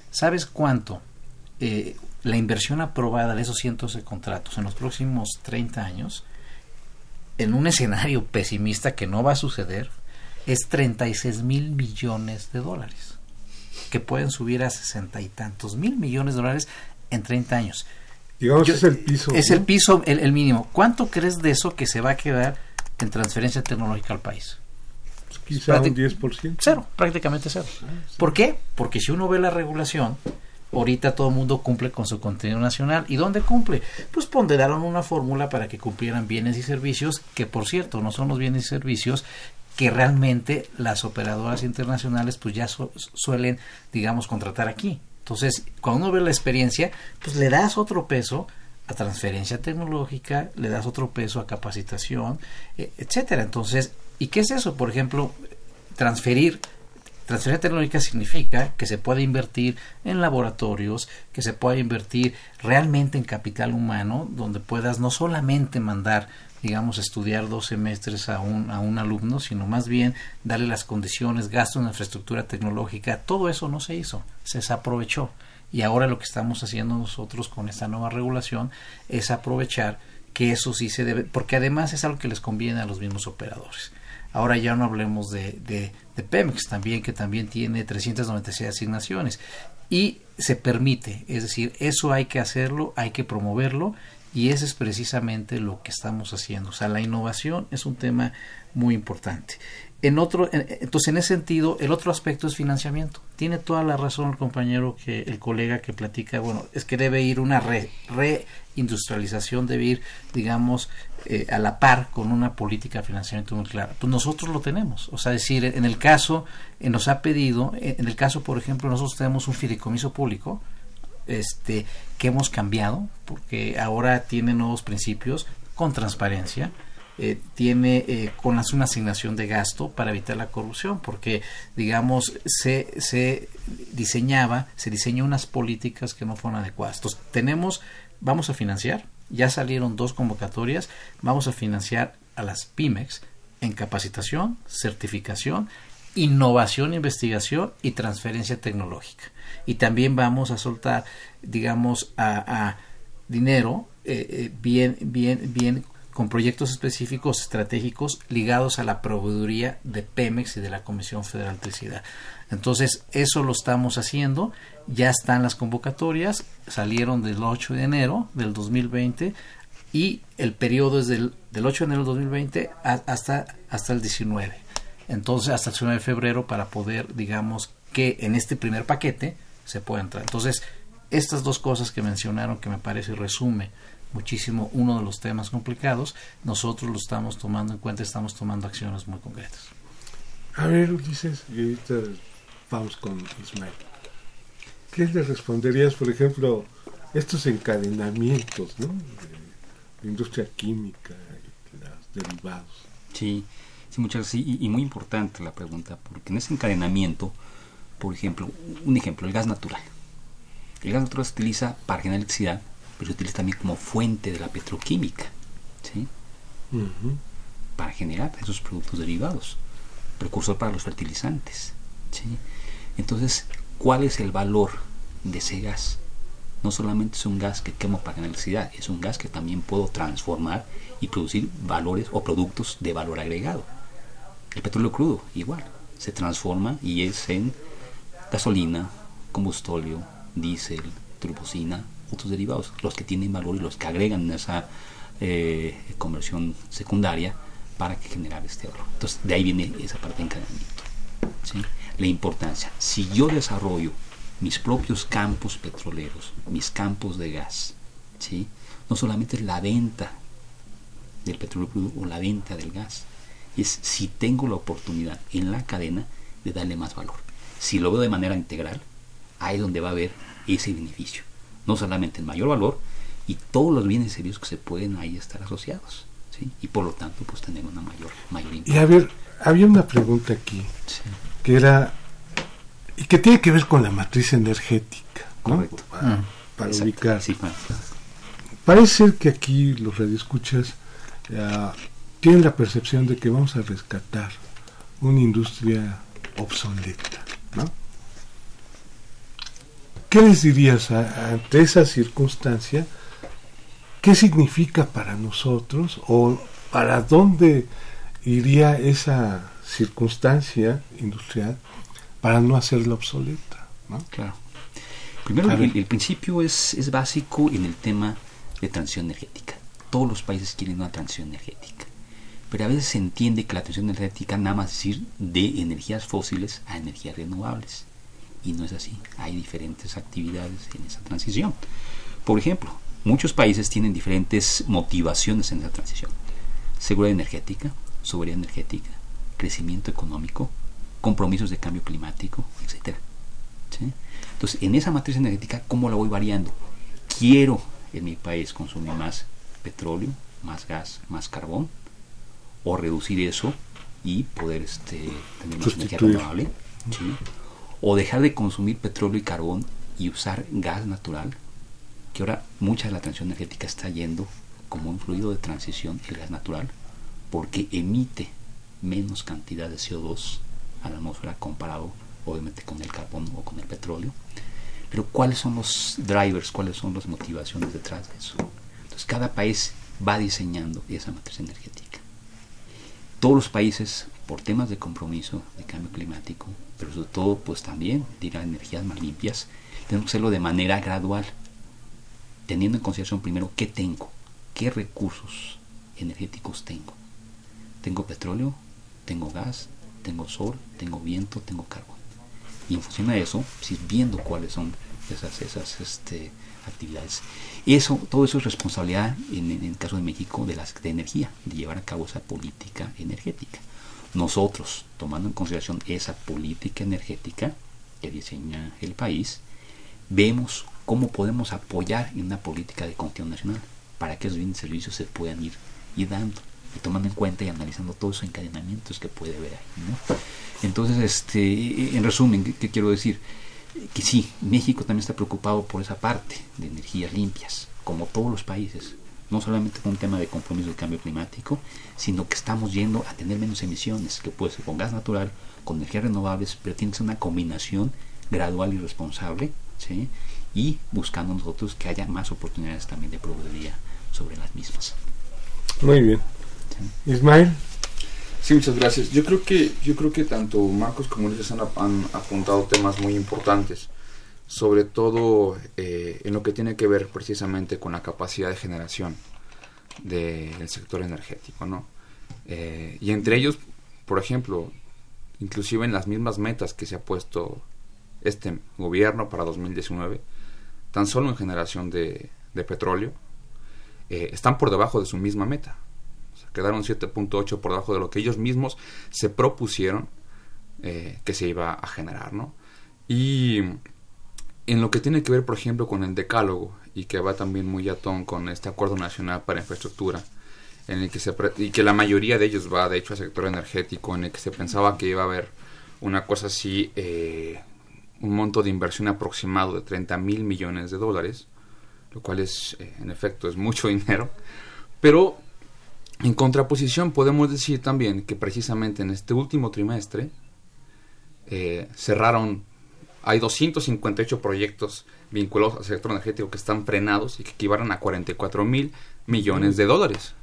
¿Sabes cuánto eh, la inversión aprobada de esos 111 contratos en los próximos 30 años en un escenario pesimista que no va a suceder, es 36 mil millones de dólares, que pueden subir a sesenta y tantos mil millones de dólares en 30 años. Digamos, es el piso. Es el piso, el, mínimo. ¿Cuánto crees de eso que se va a quedar en transferencia tecnológica al país? Pues quizá un 10%. Cero, prácticamente cero. Ah, ¿Por qué? Porque si uno ve la regulación, ahorita todo el mundo cumple con su contenido nacional. ¿Y dónde cumple? Pues ponderaron una fórmula para que cumplieran bienes y servicios, que por cierto no son los bienes y servicios que realmente las operadoras internacionales pues ya suelen, digamos, contratar aquí. Entonces, cuando uno ve la experiencia, pues le das otro peso a transferencia tecnológica, le das otro peso a capacitación, e, etcétera. Entonces, ¿y qué es eso? Por ejemplo, transferir Transferencia tecnológica significa que se puede invertir en laboratorios, que se pueda invertir realmente en capital humano, donde puedas no solamente mandar digamos, estudiar dos semestres a un, a un alumno, sino más bien darle las condiciones, gasto en infraestructura tecnológica. Todo eso no se hizo, se desaprovechó. Y ahora lo que estamos haciendo nosotros con esta nueva regulación es aprovechar que eso sí se debe, porque además es algo que les conviene a los mismos operadores. Ahora ya no hablemos de, de, Pemex también, que también tiene 396 asignaciones. Y se permite, es decir, eso hay que hacerlo, hay que promoverlo y eso es precisamente lo que estamos haciendo. O sea, la innovación es un tema muy importante. En otro, entonces, en ese sentido, el otro aspecto es financiamiento. Tiene toda la razón el compañero que el colega que platica, bueno, es que debe ir una reindustrialización, debe ir, digamos, eh, a la par con una política de financiamiento muy clara. Pues nosotros lo tenemos. O sea, decir, en el caso, eh, nos ha pedido, eh, en el caso, por ejemplo, nosotros tenemos un fideicomiso público, este, que hemos cambiado, porque ahora tiene nuevos principios con transparencia, tiene eh, con una asignación de gasto para evitar la corrupción, porque digamos se, se diseñaba, se diseñó unas políticas que no fueron adecuadas. Entonces tenemos, vamos a financiar, ya salieron dos convocatorias, vamos a financiar a las pymex en capacitación, certificación, innovación, investigación y transferencia tecnológica. Y también vamos a soltar, digamos, a, dinero eh, eh, bien, bien, bien con proyectos específicos estratégicos ligados a la proveeduría de Pemex y de la Comisión Federal de Electricidad. Entonces, eso lo estamos haciendo, ya están las convocatorias, salieron del 8 de enero del 2020 y el periodo es del, 8 de enero del 2020 hasta, hasta el 19. Entonces, hasta el 19 de febrero para poder, digamos, que en este primer paquete se pueda entrar. Entonces, estas dos cosas que mencionaron, que me parece resume muchísimo uno de los temas complicados, nosotros lo estamos tomando en cuenta, estamos tomando acciones muy concretas. A ver, Ulises, y ahorita vamos con Ismael. ¿Qué le responderías, por ejemplo, estos encadenamientos, ¿no? De industria química, los derivados. Sí, sí, muchas gracias. Y, y, muy importante la pregunta, porque en ese encadenamiento, por ejemplo, un ejemplo, el gas natural. El gas natural se utiliza para generar electricidad, pero se utiliza también como fuente de la petroquímica, ¿sí? Para generar esos productos derivados, precursor para los fertilizantes, ¿sí? Entonces, ¿cuál es el valor de ese gas? No solamente es un gas que quemo para electricidad, es un gas que también puedo transformar y producir valores o productos de valor agregado. El petróleo crudo, igual, se transforma y es en gasolina, combustóleo, diésel, turbocina, otros derivados, los que tienen valor y los que agregan esa eh, conversión secundaria para generar este oro. Entonces, de ahí viene esa parte de encadenamiento. ¿sí? La importancia. Si yo desarrollo mis propios campos petroleros, mis campos de gas, ¿sí? no solamente es la venta del petróleo o la venta del gas, es si tengo la oportunidad en la cadena de darle más valor. Si lo veo de manera integral, ahí es donde va a haber ese beneficio. No solamente el mayor valor y todos los bienes y servicios que se pueden ahí estar asociados. ¿sí? Y por lo tanto, pues tener una mayor, mayor Y a ver, había una pregunta aquí, que era, y que tiene que ver con la matriz energética, ¿no? Para, para ubicar. Parece ser que aquí los radioescuchas uh, tienen la percepción de que vamos a rescatar una industria obsoleta, ¿no? ¿Qué les dirías ante esa circunstancia? ¿Qué significa para nosotros o para dónde iría esa circunstancia industrial para no hacerla obsoleta? ¿no? Claro. Primero, el, el, principio es, es básico en el tema de transición energética. Todos los países quieren una transición energética. Pero a veces se entiende que la transición energética nada más es ir de energías fósiles a energías renovables. Y no es así. Hay diferentes actividades en esa transición. Por ejemplo, muchos países tienen diferentes motivaciones en esa transición. Seguridad energética, soberanía energética, crecimiento económico, compromisos de cambio climático, etc. Entonces, en esa matriz energética, ¿cómo la voy variando? Quiero en mi país consumir más petróleo, más gas, más carbón, o reducir eso y poder este, tener más energía renovable, o dejar de consumir petróleo y carbón y usar gas natural, que ahora mucha de la transición energética está yendo como un fluido de transición el gas natural, porque emite menos cantidad de CO2 a la atmósfera comparado obviamente con el carbón o con el petróleo. Pero ¿cuáles son los drivers, cuáles son las motivaciones detrás de eso? Entonces cada país va diseñando esa matriz energética. Todos los países, por temas de compromiso, de cambio climático, pero sobre todo pues también a energías más limpias, tenemos que hacerlo de manera gradual, teniendo en consideración primero qué tengo, qué recursos energéticos tengo. Tengo petróleo, tengo gas, tengo sol, tengo viento, tengo carbón. Y en función de eso, si viendo cuáles son esas, esas este, actividades. Eso, todo eso es responsabilidad, en, en, el caso de México, de, las, de energía, de llevar a cabo esa política energética. Nosotros, tomando en consideración esa política energética que diseña el país, vemos cómo podemos apoyar en una política de continuidad nacional para que esos bienes y servicios se puedan ir, ir dando y tomando en cuenta y analizando todos esos encadenamientos que puede haber ahí. ¿no? Entonces, este, en resumen, ¿qué, ¿qué, quiero decir? Que sí, México también está preocupado por esa parte de energías limpias, como todos los países, no solamente con un tema de compromiso del cambio climático, sino que estamos yendo a tener menos emisiones, que puede ser con gas natural, con energías renovables, pero tiene que ser una combinación gradual y responsable, ¿sí? y buscando nosotros que haya más oportunidades también de proveeduría sobre las mismas. Muy bien. Ismael. Sí, muchas gracias. Yo creo que, yo creo que tanto Marcos como Ulises han, han apuntado temas muy importantes, sobre todo eh, en lo que tiene que ver precisamente con la capacidad de generación del sector energético, ¿no? Eh, y entre ellos, por ejemplo, inclusive en las mismas metas que se ha puesto este gobierno para 2019, tan solo en generación de, petróleo, eh, están por debajo de su misma meta quedaron 7.8 por debajo de lo que ellos mismos se propusieron eh, que se iba a generar, ¿no? Y en lo que tiene que ver, por ejemplo, con el decálogo y que va también muy a ton con este acuerdo nacional para infraestructura, en el que se y que la mayoría de ellos va, de hecho, al sector energético, en el que se pensaba que iba a haber una cosa así, eh, un monto de inversión aproximado de 30 mil millones de dólares, lo cual es, eh, en efecto, es mucho dinero, pero en contraposición, podemos decir también que precisamente en este último trimestre eh, cerraron, hay 258 proyectos vinculados al sector energético que están frenados y que equivalen a 44 mil millones de dólares.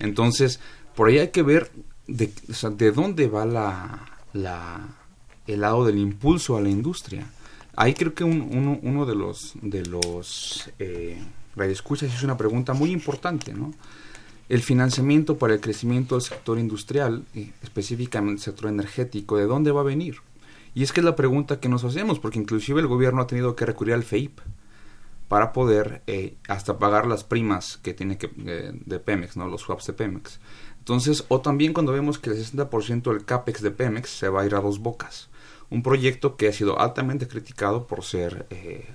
Entonces, por ahí hay que ver de, o de dónde va la, el lado del impulso a la industria. Ahí creo que uno, uno, de los, de los eh, radioescuchas es una pregunta muy importante, ¿no? El financiamiento para el crecimiento del sector industrial, específicamente el sector energético, ¿de dónde va a venir? Y es que es la pregunta que nos hacemos, porque inclusive el gobierno ha tenido que recurrir al FEIP para poder eh, hasta pagar las primas que tiene que eh, de Pemex, ¿no? Los swaps de Pemex. Entonces, o también cuando vemos que el 60% del CAPEX de Pemex se va a ir a dos bocas. Un proyecto que ha sido altamente criticado por ser eh,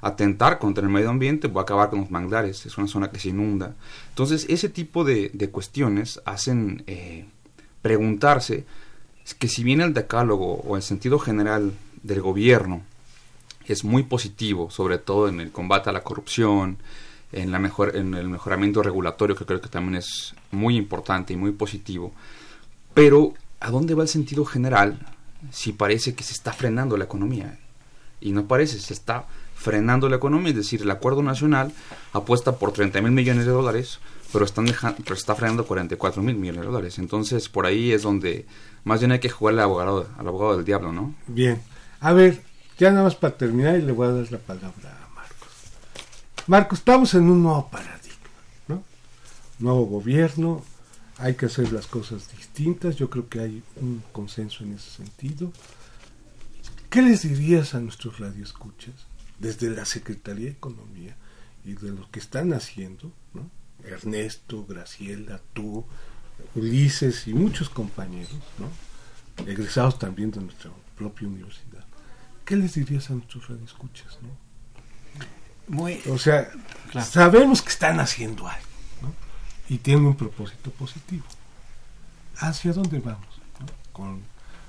atentar contra el medio ambiente o acabar con los manglares. Es una zona que se inunda. Entonces, ese tipo de, de cuestiones hacen eh, preguntarse que si bien el decálogo o el sentido general del gobierno es muy positivo, sobre todo en el combate a la corrupción, en, la mejor, en el mejoramiento regulatorio, que creo que también es muy importante y muy positivo. Pero, ¿a dónde va el sentido general si parece que se está frenando la economía? Y no parece, se está frenando la economía, es decir, el acuerdo nacional apuesta por 30 mil millones de dólares, pero, están dejando, pero está frenando 44 mil millones de dólares. Entonces, por ahí es donde más bien hay que jugarle al abogado, al abogado del diablo, ¿no? Bien. A ver, ya nada más para terminar y le voy a dar la palabra a Marcos. Marcos, estamos en un nuevo paradigma, ¿no? Nuevo gobierno, hay que hacer las cosas distintas, yo creo que hay un consenso en ese sentido. ¿Qué les dirías a nuestros radioescuchas desde la Secretaría de Economía y de lo que están haciendo, ¿no? Ernesto, Graciela, tú, Ulises y muchos compañeros, ¿no? egresados también de nuestra propia universidad. ¿Qué les dirías a nuestros radioescuchas? ¿no? Muy, o sea, sabemos que están haciendo algo ¿no? y tienen un propósito positivo. ¿Hacia dónde vamos? Con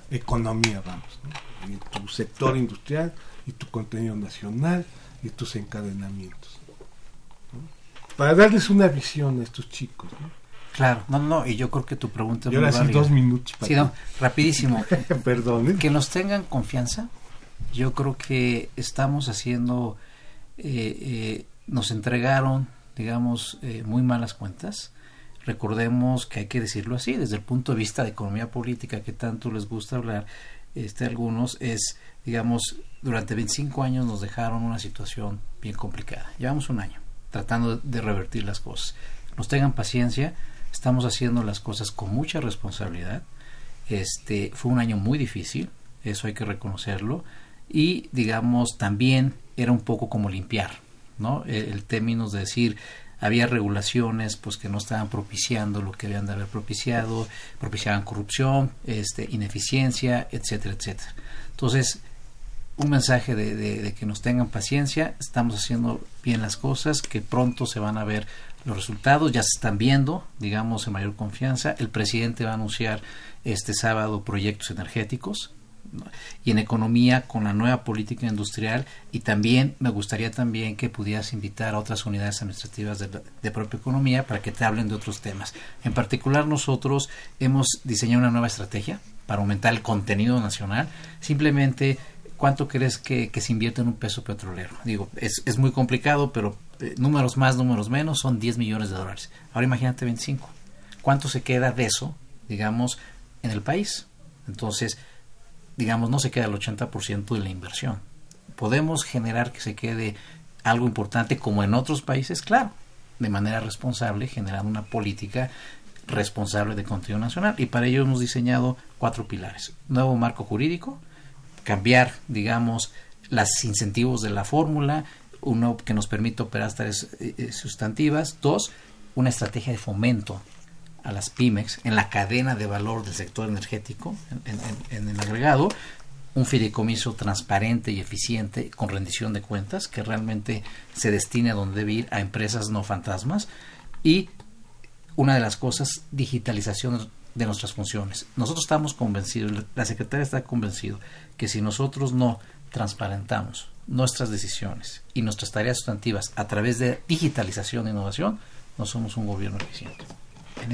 economía vamos. ¿no? En tu sector industrial y tu contenido nacional y tus encadenamientos. Para darles una visión a estos chicos. ¿no? Claro, no, no, y yo creo que tu pregunta es y ahora sí, dos minutos. sí, no, rapidísimo. Perdón. ¿eh? Que nos tengan confianza. Yo creo que estamos haciendo, eh, eh, nos entregaron, digamos, eh, muy malas cuentas. Recordemos que hay que decirlo así, desde el punto de vista de economía política que tanto les gusta hablar, este, algunos, es, digamos, durante 25 años nos dejaron una situación bien complicada. Llevamos un año tratando de revertir las cosas. Nos tengan paciencia, estamos haciendo las cosas con mucha responsabilidad. Este fue un año muy difícil, eso hay que reconocerlo y digamos también era un poco como limpiar, ¿no? El, el término de decir había regulaciones pues que no estaban propiciando lo que habían de haber propiciado, propiciaban corrupción, este ineficiencia, etcétera, etcétera. Entonces, un mensaje de, de, que nos tengan paciencia, estamos haciendo bien las cosas, que pronto se van a ver los resultados, ya se están viendo, digamos, en mayor confianza. El presidente va a anunciar este sábado proyectos energéticos y en economía con la nueva política industrial y también me gustaría también que pudieras invitar a otras unidades administrativas de, de propia economía para que te hablen de otros temas. En particular nosotros hemos diseñado una nueva estrategia para aumentar el contenido nacional, simplemente ¿cuánto crees que, se invierte en un peso petrolero? Digo, es, es muy complicado, pero eh, números más, números menos, son 10 millones de dólares. Ahora imagínate 25. ¿Cuánto se queda de eso, digamos, en el país? Entonces, digamos, no se queda el 80% de la inversión. ¿Podemos generar que se quede algo importante como en otros países? Claro, de manera responsable, generando una política responsable de contenido nacional. Y para ello hemos diseñado cuatro pilares. Nuevo marco jurídico, cambiar, digamos, los incentivos de la fórmula, uno que nos permite operar tareas sustantivas, dos, una estrategia de fomento a las pymes en la cadena de valor del sector energético, en, en, en el agregado, un fideicomiso transparente y eficiente con rendición de cuentas que realmente se destine a donde debe ir a empresas no fantasmas. Y una de las cosas, digitalización de nuestras funciones. Nosotros estamos convencidos, la secretaria está convencido que si nosotros no transparentamos nuestras decisiones y nuestras tareas sustantivas a través de digitalización e innovación, no somos un gobierno eficiente.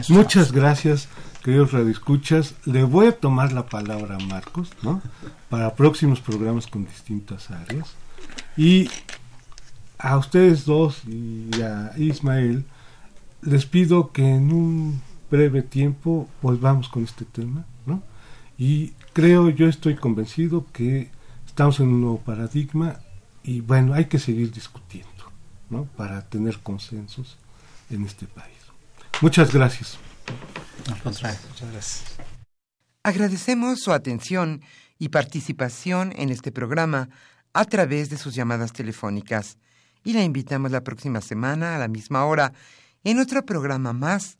Muchas estamos. gracias, queridos radioescuchas. Le voy a tomar la palabra a Marcos, ¿no? Para próximos programas con distintas áreas. Y a ustedes dos y a Ismael les pido que en un breve tiempo volvamos con este tema, ¿no? Y creo, yo estoy convencido que Estamos en un nuevo paradigma y bueno, hay que seguir discutiendo, ¿no? Para tener consensos en este país. Muchas gracias. muchas gracias. Agradecemos su atención y participación en este programa a través de sus llamadas telefónicas y la invitamos la próxima semana a la misma hora en otro programa más